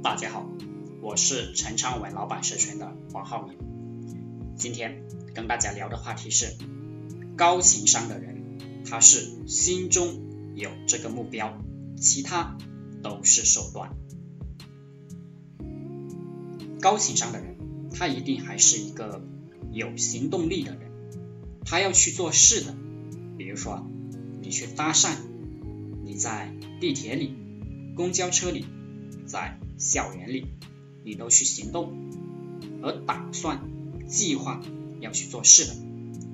大家好，我是陈昌文老板社群的黄浩明。今天跟大家聊的话题是，高情商的人，他是心中有这个目标，其他都是手段。高情商的人，他一定还是一个有行动力的人，他要去做事的。比如说，你去搭讪，你在地铁里、公交车里，在校园里，你都去行动，而打算、计划要去做事的，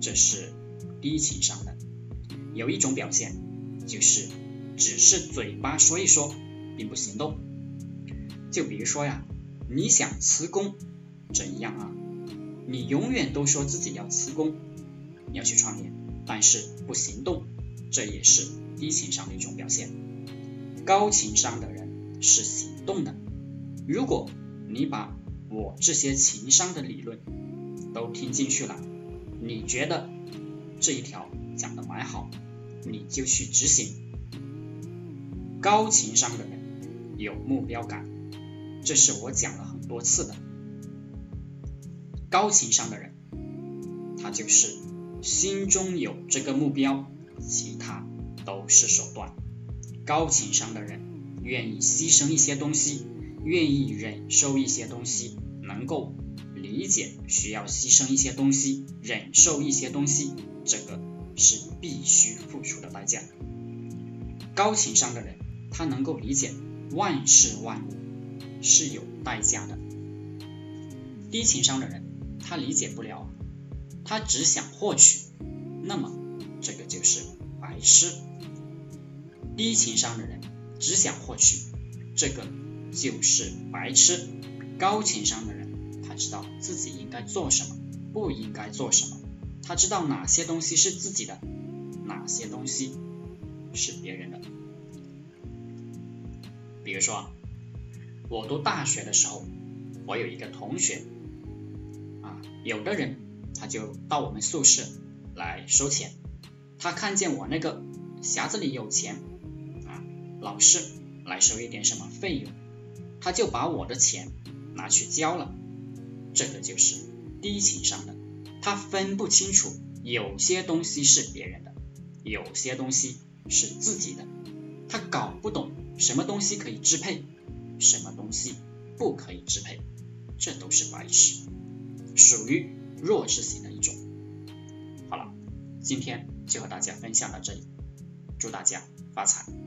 这是低情商的。有一种表现，就是只是嘴巴说一说，并不行动。就比如说呀，你想辞工，怎样啊？你永远都说自己要辞工，要去创业，但是不行动，这也是低情商的一种表现。高情商的人是行动的。如果你把我这些情商的理论都听进去了，你觉得这一条讲的蛮好，你就去执行。高情商的人有目标感，这是我讲了很多次的。高情商的人，他就是心中有这个目标，其他都是手段。高情商的人愿意牺牲一些东西。愿意忍受一些东西，能够理解需要牺牲一些东西，忍受一些东西，这个是必须付出的代价。高情商的人，他能够理解万事万物是有代价的。低情商的人，他理解不了，他只想获取，那么这个就是白痴。低情商的人只想获取，这个。就是白痴。高情商的人，他知道自己应该做什么，不应该做什么。他知道哪些东西是自己的，哪些东西是别人的。比如说，我读大学的时候，我有一个同学，啊，有的人他就到我们宿舍来收钱，他看见我那个匣子里有钱，啊，老是来收一点什么费用。他就把我的钱拿去交了，这个就是低情商的。他分不清楚有些东西是别人的，有些东西是自己的。他搞不懂什么东西可以支配，什么东西不可以支配，这都是白痴，属于弱智型的一种。好了，今天就和大家分享到这里，祝大家发财。